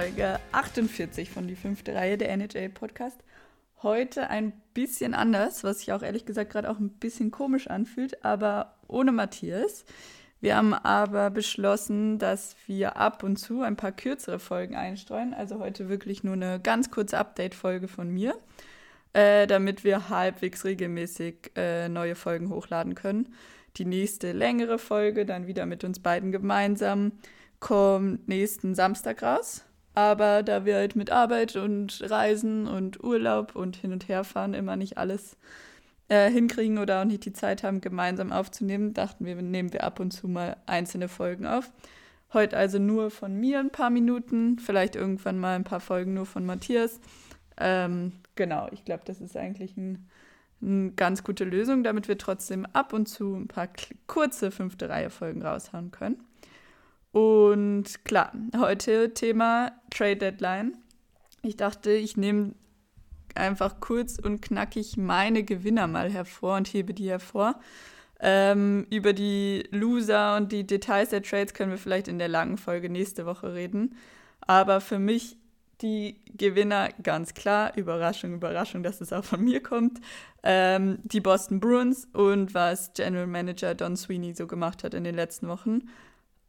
Folge 48 von die fünfte Reihe der NHL Podcast. Heute ein bisschen anders, was sich auch ehrlich gesagt gerade auch ein bisschen komisch anfühlt, aber ohne Matthias. Wir haben aber beschlossen, dass wir ab und zu ein paar kürzere Folgen einstreuen. Also heute wirklich nur eine ganz kurze Update-Folge von mir, äh, damit wir halbwegs regelmäßig äh, neue Folgen hochladen können. Die nächste längere Folge, dann wieder mit uns beiden gemeinsam, kommt nächsten Samstag raus. Aber da wir halt mit Arbeit und Reisen und Urlaub und hin und her fahren immer nicht alles äh, hinkriegen oder auch nicht die Zeit haben, gemeinsam aufzunehmen, dachten wir, nehmen wir ab und zu mal einzelne Folgen auf. Heute also nur von mir ein paar Minuten, vielleicht irgendwann mal ein paar Folgen nur von Matthias. Ähm, genau, ich glaube, das ist eigentlich ein, eine ganz gute Lösung, damit wir trotzdem ab und zu ein paar kurze fünfte Reihe Folgen raushauen können. Und klar, heute Thema Trade Deadline. Ich dachte, ich nehme einfach kurz und knackig meine Gewinner mal hervor und hebe die hervor. Ähm, über die Loser und die Details der Trades können wir vielleicht in der langen Folge nächste Woche reden. Aber für mich die Gewinner ganz klar, Überraschung, Überraschung, dass es auch von mir kommt, ähm, die Boston Bruins und was General Manager Don Sweeney so gemacht hat in den letzten Wochen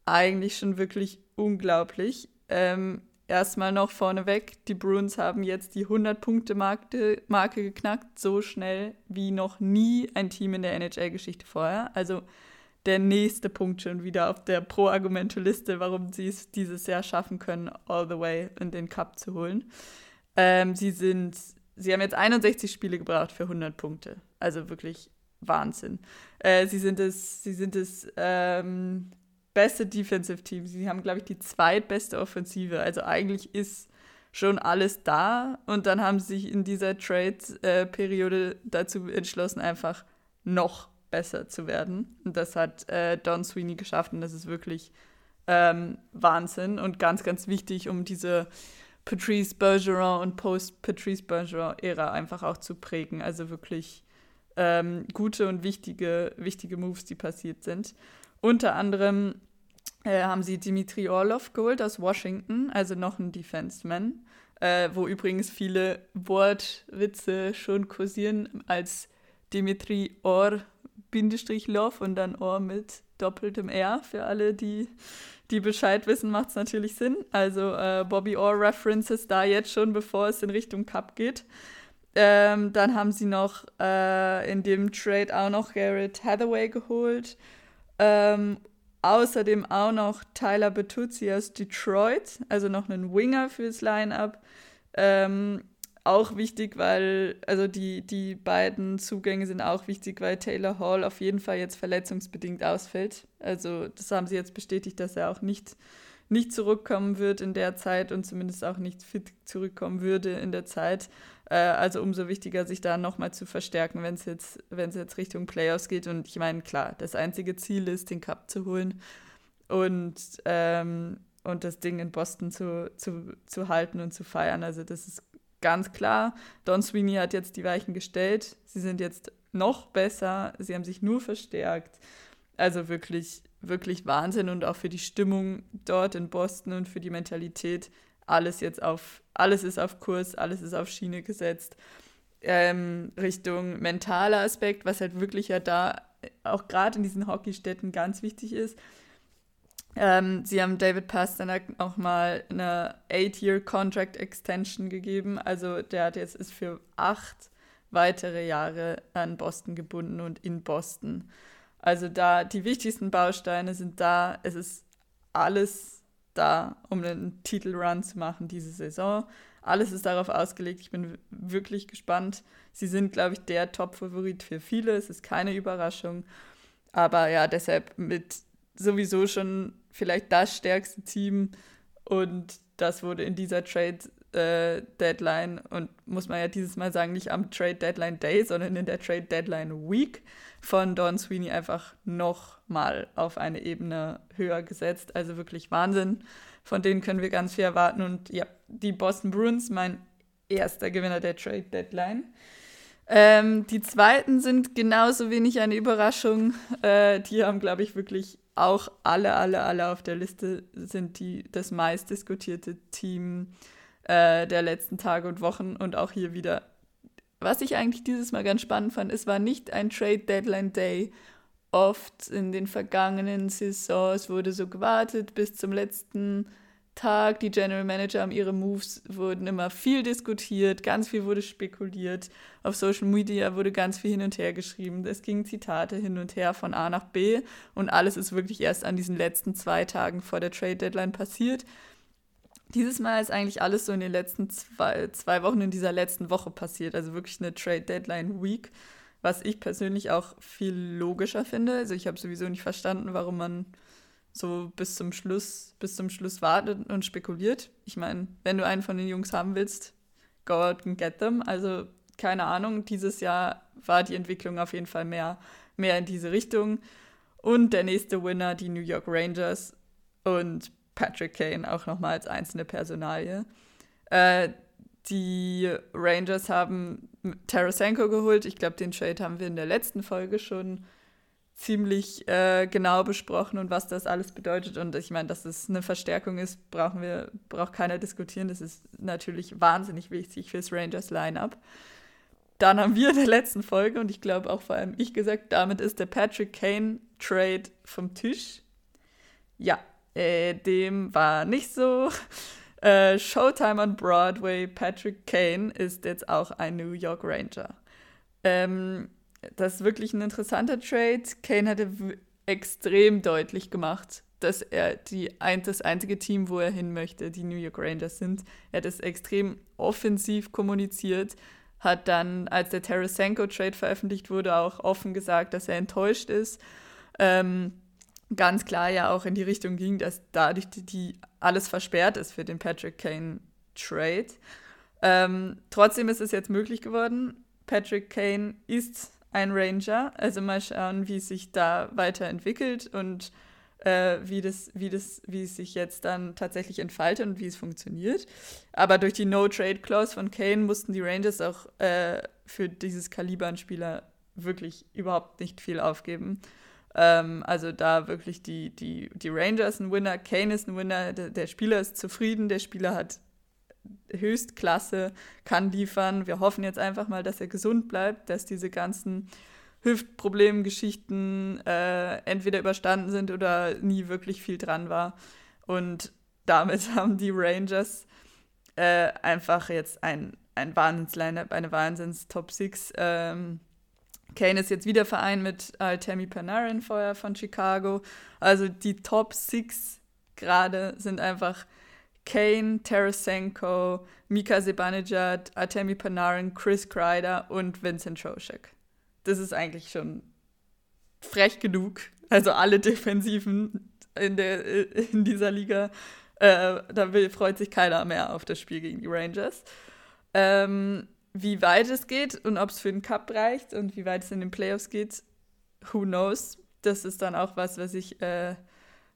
eigentlich schon wirklich unglaublich. Ähm, erstmal noch vorneweg, die Bruins haben jetzt die 100-Punkte-Marke Marke geknackt, so schnell wie noch nie ein Team in der NHL-Geschichte vorher. Also der nächste Punkt schon wieder auf der Pro-Argumente-Liste, warum sie es dieses Jahr schaffen können, all the way in den Cup zu holen. Ähm, sie sind, sie haben jetzt 61 Spiele gebraucht für 100 Punkte. Also wirklich Wahnsinn. Äh, sie sind es, sie sind es ähm, beste Defensive Team. Sie haben, glaube ich, die zweitbeste Offensive. Also eigentlich ist schon alles da. Und dann haben sie sich in dieser Trade-Periode dazu entschlossen, einfach noch besser zu werden. Und das hat äh, Don Sweeney geschafft. Und das ist wirklich ähm, Wahnsinn und ganz, ganz wichtig, um diese Patrice Bergeron und Post-Patrice Bergeron-Ära einfach auch zu prägen. Also wirklich ähm, gute und wichtige, wichtige Moves, die passiert sind. Unter anderem äh, haben sie Dimitri Orlov geholt aus Washington, also noch ein Defenseman, äh, wo übrigens viele Wortwitze schon kursieren als Dimitri Or Bindestrich Love und dann Or mit doppeltem R. Für alle, die, die Bescheid wissen, macht es natürlich Sinn. Also äh, Bobby Orr References da jetzt schon, bevor es in Richtung Cup geht. Ähm, dann haben sie noch äh, in dem Trade auch noch Garrett Hathaway geholt ähm, außerdem auch noch Tyler Bertuzzi aus Detroit, also noch einen Winger fürs Line-Up. Ähm, auch wichtig, weil, also die, die beiden Zugänge sind auch wichtig, weil Taylor Hall auf jeden Fall jetzt verletzungsbedingt ausfällt. Also das haben sie jetzt bestätigt, dass er auch nicht, nicht zurückkommen wird in der Zeit und zumindest auch nicht fit zurückkommen würde in der Zeit. Äh, also umso wichtiger, sich da nochmal zu verstärken, wenn es jetzt, jetzt Richtung Playoffs geht. Und ich meine, klar, das einzige Ziel ist, den Cup zu holen und, ähm, und das Ding in Boston zu, zu, zu halten und zu feiern. Also das ist ganz klar. Don Sweeney hat jetzt die Weichen gestellt. Sie sind jetzt noch besser. Sie haben sich nur verstärkt. Also wirklich, wirklich Wahnsinn und auch für die Stimmung dort in Boston und für die Mentalität alles jetzt auf, alles ist auf Kurs, alles ist auf Schiene gesetzt. Ähm, Richtung mentaler Aspekt, was halt wirklich ja da auch gerade in diesen Hockeystädten ganz wichtig ist. Ähm, sie haben David Pasternak auch mal eine Eight-Year-Contract Extension gegeben. Also der hat jetzt ist für acht weitere Jahre an Boston gebunden und in Boston. Also da die wichtigsten Bausteine sind da. Es ist alles da, um einen Titelrun zu machen diese Saison. Alles ist darauf ausgelegt. Ich bin wirklich gespannt. Sie sind, glaube ich, der Top-Favorit für viele. Es ist keine Überraschung. Aber ja, deshalb mit sowieso schon vielleicht das stärkste Team. Und das wurde in dieser Trade äh, Deadline und muss man ja dieses Mal sagen, nicht am Trade Deadline Day, sondern in der Trade Deadline Week von Don Sweeney einfach nochmal auf eine Ebene höher gesetzt. Also wirklich Wahnsinn. Von denen können wir ganz viel erwarten. Und ja, die Boston Bruins, mein erster Gewinner der Trade Deadline. Ähm, die zweiten sind genauso wenig eine Überraschung. Äh, die haben, glaube ich, wirklich auch alle, alle, alle auf der Liste sind die das meistdiskutierte Team äh, der letzten Tage und Wochen und auch hier wieder. Was ich eigentlich dieses Mal ganz spannend fand, es war nicht ein Trade Deadline Day. Oft in den vergangenen Saisons wurde so gewartet bis zum letzten Tag. Die General Manager haben ihre Moves, wurden immer viel diskutiert, ganz viel wurde spekuliert. Auf Social Media wurde ganz viel hin und her geschrieben. Es gingen Zitate hin und her von A nach B und alles ist wirklich erst an diesen letzten zwei Tagen vor der Trade Deadline passiert. Dieses Mal ist eigentlich alles so in den letzten zwei, zwei Wochen, in dieser letzten Woche passiert. Also wirklich eine Trade Deadline Week, was ich persönlich auch viel logischer finde. Also ich habe sowieso nicht verstanden, warum man so bis zum Schluss, bis zum Schluss wartet und spekuliert. Ich meine, wenn du einen von den Jungs haben willst, go out and get them. Also keine Ahnung, dieses Jahr war die Entwicklung auf jeden Fall mehr, mehr in diese Richtung. Und der nächste Winner, die New York Rangers und Patrick Kane auch nochmal als einzelne Personalie. Äh, die Rangers haben Tarasenko geholt. Ich glaube, den Trade haben wir in der letzten Folge schon ziemlich äh, genau besprochen und was das alles bedeutet. Und ich meine, dass es eine Verstärkung ist, brauchen wir, braucht keiner diskutieren. Das ist natürlich wahnsinnig wichtig fürs Rangers Lineup. Dann haben wir in der letzten Folge, und ich glaube auch vor allem ich gesagt, damit ist der Patrick Kane Trade vom Tisch. Ja, äh, dem war nicht so. Äh, Showtime on Broadway, Patrick Kane ist jetzt auch ein New York Ranger. Ähm, das ist wirklich ein interessanter Trade. Kane hatte extrem deutlich gemacht, dass er die, ein, das einzige Team, wo er hin möchte, die New York Rangers sind. Er hat es extrem offensiv kommuniziert, hat dann, als der Tarasenko-Trade veröffentlicht wurde, auch offen gesagt, dass er enttäuscht ist. Ähm, ganz klar ja auch in die Richtung ging, dass dadurch die, die alles versperrt ist für den Patrick Kane-Trade. Ähm, trotzdem ist es jetzt möglich geworden. Patrick Kane ist ein Ranger. Also mal schauen, wie es sich da weiterentwickelt und äh, wie, das, wie, das, wie es sich jetzt dann tatsächlich entfaltet und wie es funktioniert. Aber durch die No-Trade-Clause von Kane mussten die Rangers auch äh, für dieses Kaliber an Spieler wirklich überhaupt nicht viel aufgeben. Ähm, also da wirklich die, die, die Rangers ein Winner, Kane ist ein Winner, der, der Spieler ist zufrieden, der Spieler hat Höchstklasse, kann liefern. Wir hoffen jetzt einfach mal, dass er gesund bleibt, dass diese ganzen Hüftproblemgeschichten äh, entweder überstanden sind oder nie wirklich viel dran war. Und damit haben die Rangers äh, einfach jetzt ein, ein Wahnsinns-Line-Up, eine Wahnsinns-Top 6. Ähm, Kane ist jetzt wieder Verein mit Artemi Panarin vorher von Chicago. Also die Top 6 gerade sind einfach Kane, Tarasenko, Mika Zibanejad, Artemi Panarin, Chris Kreider und Vincent Trocheck. Das ist eigentlich schon frech genug. Also alle Defensiven in, der, in dieser Liga. Äh, da will, freut sich keiner mehr auf das Spiel gegen die Rangers. Ähm, wie weit es geht und ob es für den Cup reicht und wie weit es in den Playoffs geht, who knows. Das ist dann auch was, was ich äh,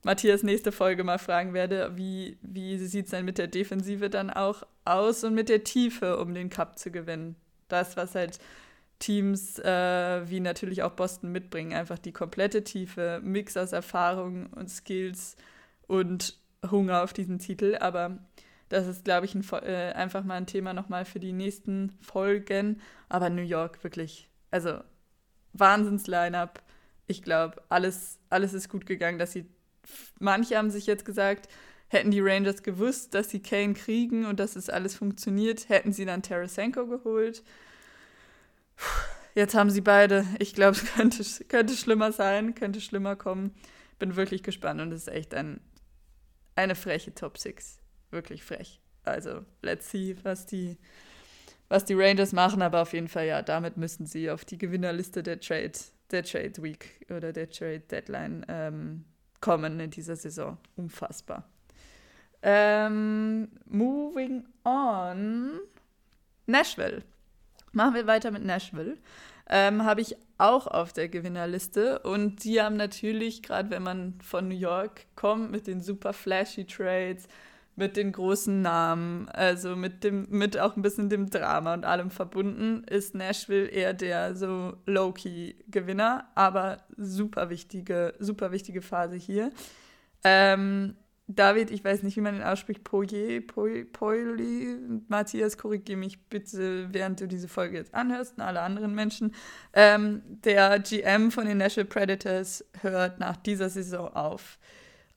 Matthias nächste Folge mal fragen werde, wie, wie sieht es denn mit der Defensive dann auch aus und mit der Tiefe, um den Cup zu gewinnen. Das, was halt Teams äh, wie natürlich auch Boston mitbringen, einfach die komplette Tiefe, Mix aus Erfahrung und Skills und Hunger auf diesen Titel. Aber das ist, glaube ich, ein, äh, einfach mal ein Thema nochmal für die nächsten Folgen. Aber New York wirklich, also Wahnsinns-Line-Up. Ich glaube, alles, alles ist gut gegangen, dass sie manche haben sich jetzt gesagt, hätten die Rangers gewusst, dass sie Kane kriegen und dass es alles funktioniert, hätten sie dann Tarasenko geholt. Jetzt haben sie beide. Ich glaube, es könnte, könnte schlimmer sein, könnte schlimmer kommen. Bin wirklich gespannt und es ist echt ein, eine freche Top 6. Wirklich frech. Also, let's see, was die, was die Rangers machen, aber auf jeden Fall, ja, damit müssen sie auf die Gewinnerliste der Trade, der Trade Week oder der Trade Deadline ähm, kommen in dieser Saison. Unfassbar. Ähm, moving on. Nashville. Machen wir weiter mit Nashville. Ähm, Habe ich auch auf der Gewinnerliste. Und die haben natürlich, gerade wenn man von New York kommt, mit den super flashy Trades, mit den großen Namen, also mit dem, mit auch ein bisschen dem Drama und allem verbunden, ist Nashville eher der so Low-Key-Gewinner, aber super wichtige, super wichtige Phase hier. Ähm, David, ich weiß nicht, wie man ihn ausspricht, Poye, Poili, Matthias, korrigiere mich bitte, während du diese Folge jetzt anhörst und alle anderen Menschen. Ähm, der GM von den Nashville Predators hört nach dieser Saison auf.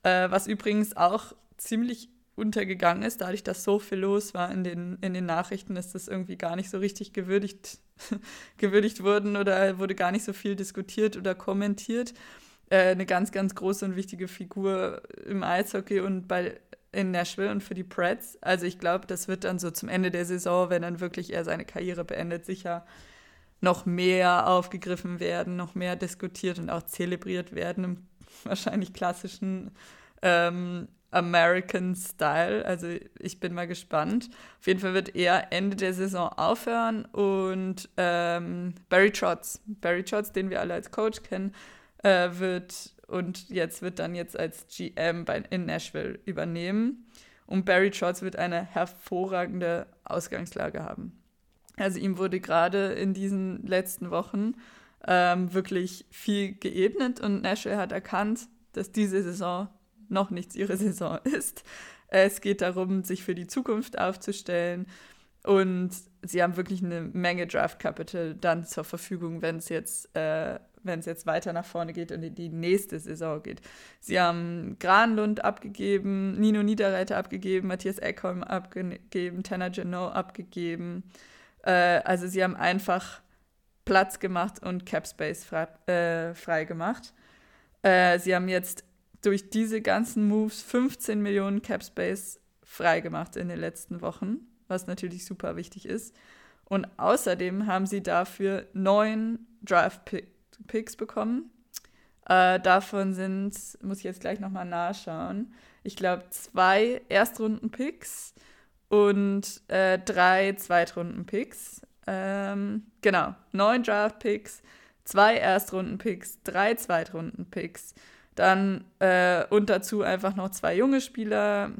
Äh, was übrigens auch ziemlich untergegangen ist, dadurch, dass so viel los war in den, in den Nachrichten, ist das irgendwie gar nicht so richtig gewürdigt, gewürdigt worden oder wurde gar nicht so viel diskutiert oder kommentiert. Äh, eine ganz, ganz große und wichtige Figur im Eishockey und bei in Nashville und für die Preds. Also ich glaube, das wird dann so zum Ende der Saison, wenn dann wirklich er seine Karriere beendet, sicher noch mehr aufgegriffen werden, noch mehr diskutiert und auch zelebriert werden im wahrscheinlich klassischen ähm, American Style. Also ich bin mal gespannt. Auf jeden Fall wird er Ende der Saison aufhören und ähm, Barry Trotz, Barry Trotz, den wir alle als Coach kennen, äh, wird und jetzt wird dann jetzt als GM bei, in Nashville übernehmen. Und Barry Trotz wird eine hervorragende Ausgangslage haben. Also ihm wurde gerade in diesen letzten Wochen ähm, wirklich viel geebnet und Nashville hat erkannt, dass diese Saison noch nichts ihre Saison ist. Es geht darum, sich für die Zukunft aufzustellen. Und sie haben wirklich eine Menge Draft Capital dann zur Verfügung, wenn es jetzt, äh, jetzt weiter nach vorne geht und in die nächste Saison geht. Sie haben Granlund abgegeben, Nino Niederreiter abgegeben, Matthias Eckholm abgegeben, Tanner Genot abgegeben. Äh, also sie haben einfach Platz gemacht und Cap Space frei, äh, frei gemacht. Äh, sie haben jetzt durch diese ganzen Moves 15 Millionen Cap Space freigemacht in den letzten Wochen, was natürlich super wichtig ist. Und außerdem haben sie dafür neun Draft-Picks bekommen. Äh, davon sind, muss ich jetzt gleich nochmal nachschauen, ich glaube zwei Erstrunden-Picks und äh, drei Zweitrunden-Picks. Ähm, genau, neun Draft-Picks, zwei Erstrunden-Picks, drei Zweitrunden-Picks dann äh, und dazu einfach noch zwei junge Spieler,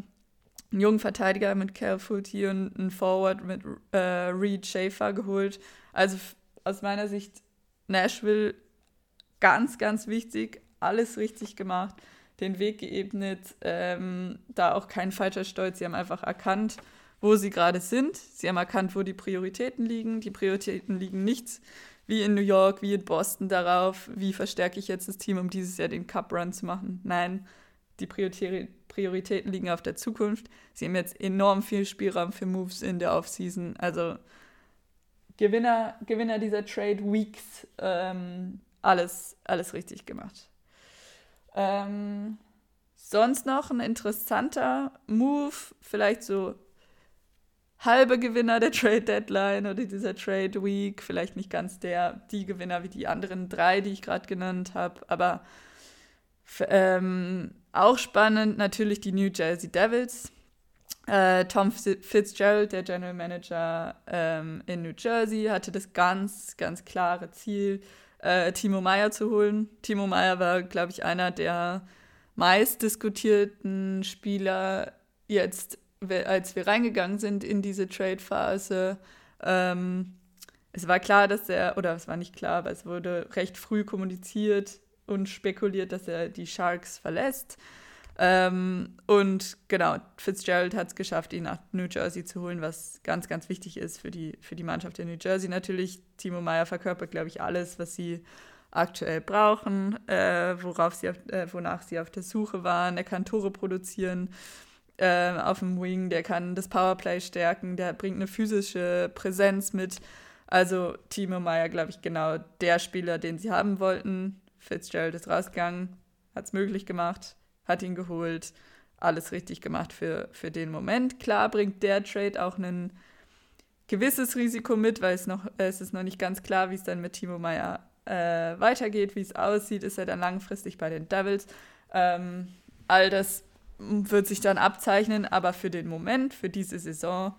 einen jungen Verteidiger mit Cal hier und einen Forward mit äh, Reed Schaefer geholt. Also aus meiner Sicht Nashville ganz, ganz wichtig, alles richtig gemacht, den Weg geebnet, ähm, da auch kein falscher Stolz. Sie haben einfach erkannt, wo sie gerade sind. Sie haben erkannt, wo die Prioritäten liegen. Die Prioritäten liegen nichts wie in New York, wie in Boston darauf, wie verstärke ich jetzt das Team, um dieses Jahr den Cup Run zu machen. Nein, die Prioritäten liegen auf der Zukunft. Sie haben jetzt enorm viel Spielraum für Moves in der Offseason. Also Gewinner, Gewinner dieser Trade Weeks, ähm, alles, alles richtig gemacht. Ähm, sonst noch ein interessanter Move, vielleicht so halbe Gewinner der Trade Deadline oder dieser Trade Week. Vielleicht nicht ganz der, die Gewinner wie die anderen drei, die ich gerade genannt habe, aber ähm, auch spannend natürlich die New Jersey Devils. Äh, Tom Fitzgerald, der General Manager ähm, in New Jersey, hatte das ganz, ganz klare Ziel, äh, Timo Meyer zu holen. Timo Meyer war, glaube ich, einer der meist diskutierten Spieler jetzt als wir reingegangen sind in diese Trade-Phase, ähm, es war klar, dass er, oder es war nicht klar, aber es wurde recht früh kommuniziert und spekuliert, dass er die Sharks verlässt. Ähm, und genau, Fitzgerald hat es geschafft, ihn nach New Jersey zu holen, was ganz, ganz wichtig ist für die, für die Mannschaft in New Jersey natürlich. Timo Meyer verkörpert, glaube ich, alles, was sie aktuell brauchen, äh, worauf sie auf, äh, wonach sie auf der Suche waren. Er kann Tore produzieren äh, auf dem Wing, der kann das Powerplay stärken, der bringt eine physische Präsenz mit. Also Timo Meyer, glaube ich, genau der Spieler, den sie haben wollten. Fitzgerald ist rausgegangen, hat es möglich gemacht, hat ihn geholt, alles richtig gemacht für, für den Moment. Klar bringt der Trade auch ein gewisses Risiko mit, weil es noch es ist noch nicht ganz klar, wie es dann mit Timo Meyer äh, weitergeht, wie es aussieht. Ist er dann langfristig bei den Devils? Ähm, all das wird sich dann abzeichnen, aber für den Moment, für diese Saison,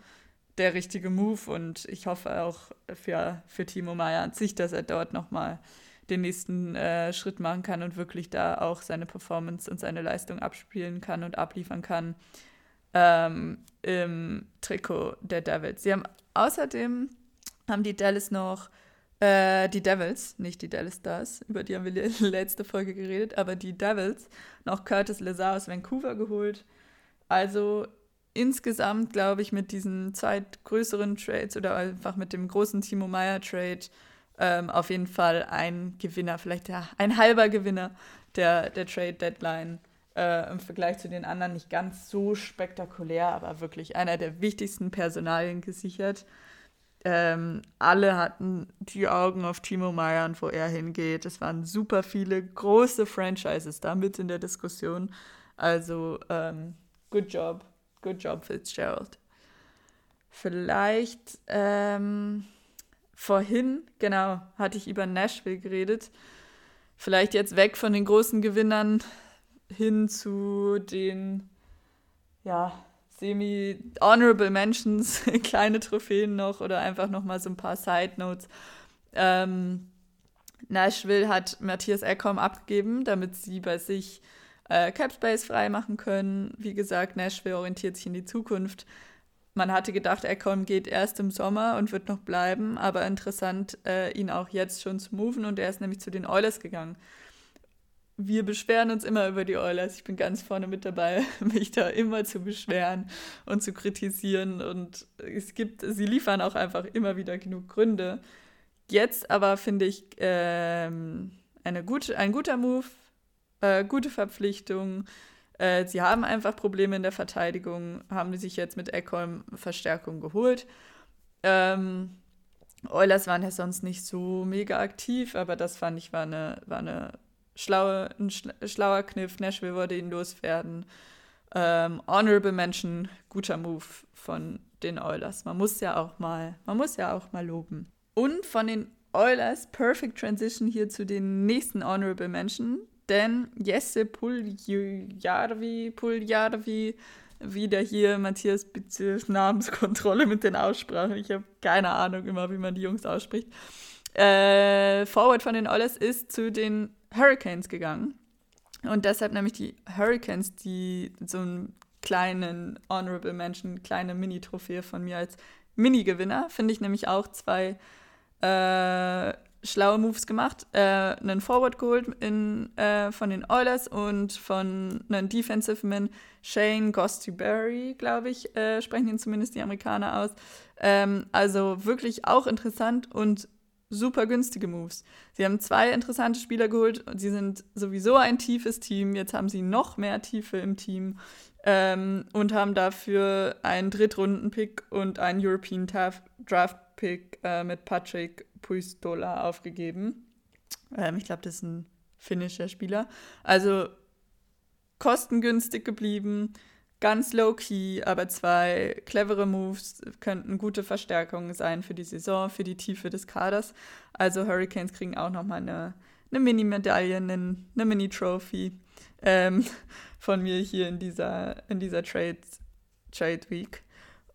der richtige Move und ich hoffe auch für, für Timo Meyer an sich, dass er dort nochmal den nächsten äh, Schritt machen kann und wirklich da auch seine Performance und seine Leistung abspielen kann und abliefern kann. ähm, im Trikot der Devils. Sie haben außerdem haben die Dallas noch äh, die Devils, nicht die Dallas Stars, über die haben wir die letzte Folge geredet, aber die Devils noch Curtis Lazar aus Vancouver geholt. Also insgesamt, glaube ich, mit diesen zwei größeren Trades oder einfach mit dem großen Timo Meyer Trade ähm, auf jeden Fall ein Gewinner, vielleicht ja, ein halber Gewinner der, der Trade Deadline. Äh, Im Vergleich zu den anderen nicht ganz so spektakulär, aber wirklich einer der wichtigsten Personalien gesichert. Ähm, alle hatten die Augen auf Timo Meyer und wo er hingeht. Es waren super viele große Franchises da mit in der Diskussion. Also, ähm, good job. Good job, Fitzgerald. Vielleicht ähm, vorhin, genau, hatte ich über Nashville geredet. Vielleicht jetzt weg von den großen Gewinnern hin zu den, ja, semi-honorable Mentions, kleine Trophäen noch oder einfach nochmal so ein paar Side Notes. Ähm, Nashville hat Matthias Eckholm abgegeben, damit sie bei sich äh, Capspace freimachen können. Wie gesagt, Nashville orientiert sich in die Zukunft. Man hatte gedacht, Eckholm geht erst im Sommer und wird noch bleiben, aber interessant, äh, ihn auch jetzt schon zu moven und er ist nämlich zu den Oilers gegangen. Wir beschweren uns immer über die Oilers. Ich bin ganz vorne mit dabei, mich da immer zu beschweren und zu kritisieren. Und es gibt, sie liefern auch einfach immer wieder genug Gründe. Jetzt aber finde ich ähm, eine gute, ein guter Move äh, gute Verpflichtung. Äh, sie haben einfach Probleme in der Verteidigung, haben sich jetzt mit Eckholm Verstärkung geholt. Ähm, Oilers waren ja sonst nicht so mega aktiv, aber das fand ich war eine, war eine schlaue, ein schlauer Kniff. Nashville wollte ihn loswerden. Ähm, honorable Mention, guter Move von den Oilers. Man muss ja auch mal, man muss ja auch mal loben. Und von den Oilers, Perfect Transition hier zu den nächsten Honorable Mention denn Jesse Puljarvi, Puljarvi, wieder hier Matthias Bitte Namenskontrolle mit den Aussprachen. Ich habe keine Ahnung immer, wie man die Jungs ausspricht. Äh, Forward von den Oilers ist zu den Hurricanes gegangen. Und deshalb nämlich die Hurricanes, die so einen kleinen Honorable Mention, kleine Mini-Trophäe von mir als Mini-Gewinner, finde ich nämlich auch zwei äh, schlaue Moves gemacht. Äh, einen Forward geholt in, äh, von den Oilers und von einem Defensive Man, Shane Gostyberry, glaube ich, äh, sprechen ihn zumindest die Amerikaner aus. Ähm, also wirklich auch interessant und super günstige Moves. Sie haben zwei interessante Spieler geholt und sie sind sowieso ein tiefes Team. Jetzt haben sie noch mehr Tiefe im Team ähm, und haben dafür einen Drittrunden-Pick und einen European Draft-Pick äh, mit Patrick Puistola aufgegeben. Ähm, ich glaube, das ist ein finnischer Spieler. Also kostengünstig geblieben, ganz low-key, aber zwei clevere Moves könnten gute Verstärkungen sein für die Saison, für die Tiefe des Kaders. Also Hurricanes kriegen auch nochmal eine, eine Mini-Medaille, eine, eine Mini-Trophy ähm, von mir hier in dieser, in dieser Trade, Trade Week.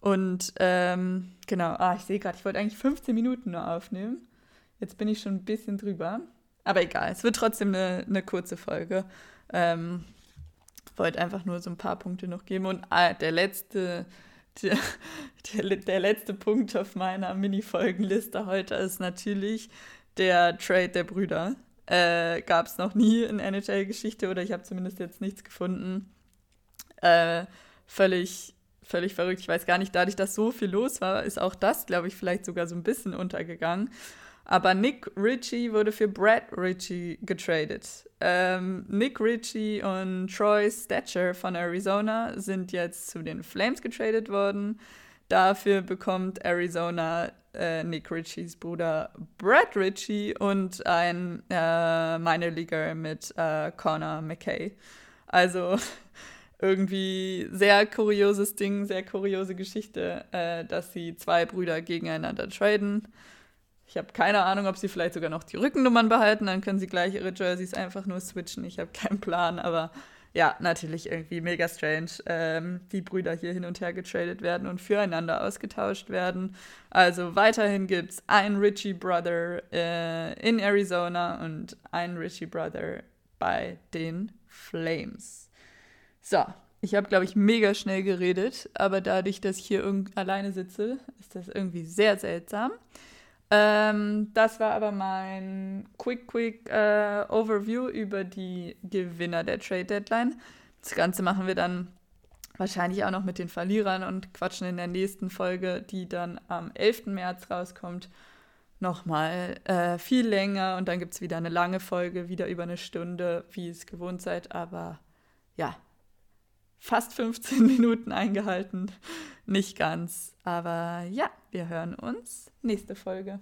Und ähm, genau, ah, ich sehe gerade, ich wollte eigentlich 15 Minuten nur aufnehmen. Jetzt bin ich schon ein bisschen drüber. Aber egal, es wird trotzdem eine, eine kurze Folge. Ähm, wollte einfach nur so ein paar Punkte noch geben. Und ah, der letzte, der, der, der letzte Punkt auf meiner Mini-Folgenliste heute ist natürlich der Trade der Brüder. Äh, Gab es noch nie in NHL-Geschichte oder ich habe zumindest jetzt nichts gefunden. Äh, völlig völlig verrückt. Ich weiß gar nicht, dadurch, dass so viel los war, ist auch das, glaube ich, vielleicht sogar so ein bisschen untergegangen. Aber Nick Ritchie wurde für Brad Ritchie getradet. Ähm, Nick Ritchie und Troy Stetcher von Arizona sind jetzt zu den Flames getradet worden. Dafür bekommt Arizona äh, Nick Ritchies Bruder Brad Ritchie und ein äh, Minor mit äh, Connor McKay. Also irgendwie sehr kurioses Ding, sehr kuriose Geschichte, äh, dass sie zwei Brüder gegeneinander traden. Ich habe keine Ahnung, ob sie vielleicht sogar noch die Rückennummern behalten, dann können sie gleich ihre Jerseys einfach nur switchen. Ich habe keinen Plan, aber ja, natürlich irgendwie mega strange, ähm, die Brüder hier hin und her getradet werden und füreinander ausgetauscht werden. Also weiterhin gibt es einen Richie Brother äh, in Arizona und einen Richie Brother bei den Flames. So, Ich habe, glaube ich, mega schnell geredet, aber dadurch, dass ich hier alleine sitze, ist das irgendwie sehr seltsam. Ähm, das war aber mein quick, quick äh, Overview über die Gewinner der Trade Deadline. Das Ganze machen wir dann wahrscheinlich auch noch mit den Verlierern und quatschen in der nächsten Folge, die dann am 11. März rauskommt, nochmal äh, viel länger und dann gibt es wieder eine lange Folge, wieder über eine Stunde, wie es gewohnt seid, aber ja, fast 15 Minuten eingehalten. Nicht ganz, aber ja, wir hören uns nächste Folge.